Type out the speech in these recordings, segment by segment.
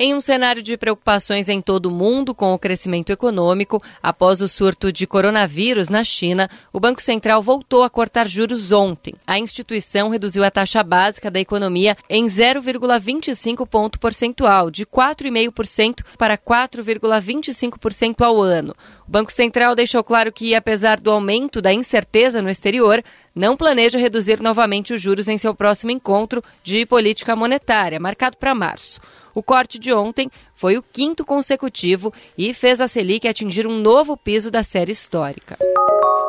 Em um cenário de preocupações em todo o mundo com o crescimento econômico, após o surto de coronavírus na China, o Banco Central voltou a cortar juros ontem. A instituição reduziu a taxa básica da economia em 0,25 ponto percentual, de 4,5% para 4,25% ao ano. O Banco Central deixou claro que, apesar do aumento da incerteza no exterior, não planeja reduzir novamente os juros em seu próximo encontro de política monetária, marcado para março. O corte de ontem foi o quinto consecutivo e fez a Selic atingir um novo piso da série histórica.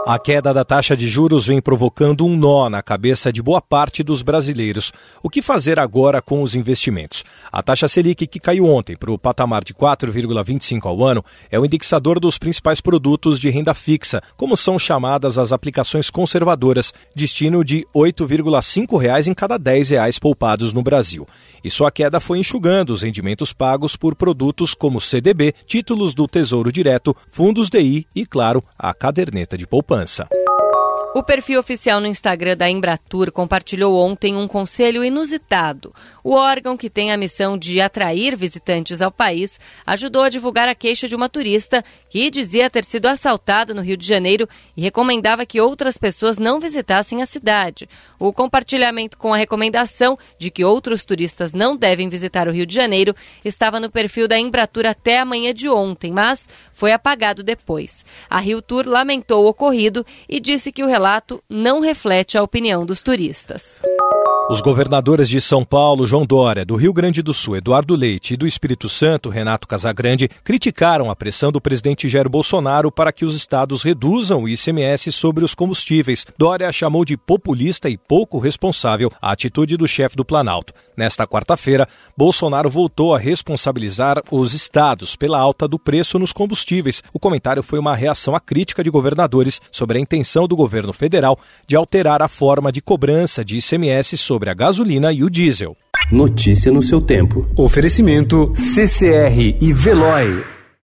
A queda da taxa de juros vem provocando um nó na cabeça de boa parte dos brasileiros. O que fazer agora com os investimentos? A taxa Selic, que caiu ontem para o patamar de 4,25 ao ano, é o indexador dos principais produtos de renda fixa, como são chamadas as aplicações conservadoras, destino de R$ 8,5 em cada 10 reais poupados no Brasil. E sua queda foi enxugando os rendimentos pagos por produtos como CDB, títulos do Tesouro Direto, fundos DI e, claro, a caderneta de poupança poupança. O perfil oficial no Instagram da Embratur compartilhou ontem um conselho inusitado. O órgão, que tem a missão de atrair visitantes ao país, ajudou a divulgar a queixa de uma turista que dizia ter sido assaltada no Rio de Janeiro e recomendava que outras pessoas não visitassem a cidade. O compartilhamento com a recomendação de que outros turistas não devem visitar o Rio de Janeiro estava no perfil da Embratur até a manhã de ontem, mas foi apagado depois. A Rio Tour lamentou o ocorrido e disse que o relato não reflete a opinião dos turistas. Os governadores de São Paulo, João Dória, do Rio Grande do Sul, Eduardo Leite e do Espírito Santo, Renato Casagrande, criticaram a pressão do presidente Jair Bolsonaro para que os estados reduzam o ICMS sobre os combustíveis. Dória chamou de populista e pouco responsável a atitude do chefe do Planalto. Nesta quarta-feira, Bolsonaro voltou a responsabilizar os estados pela alta do preço nos combustíveis. O comentário foi uma reação à crítica de governadores sobre a intenção do governo federal de alterar a forma de cobrança de ICMS sobre sobre a gasolina e o diesel. Notícia no seu tempo. Oferecimento CCR e Veloy.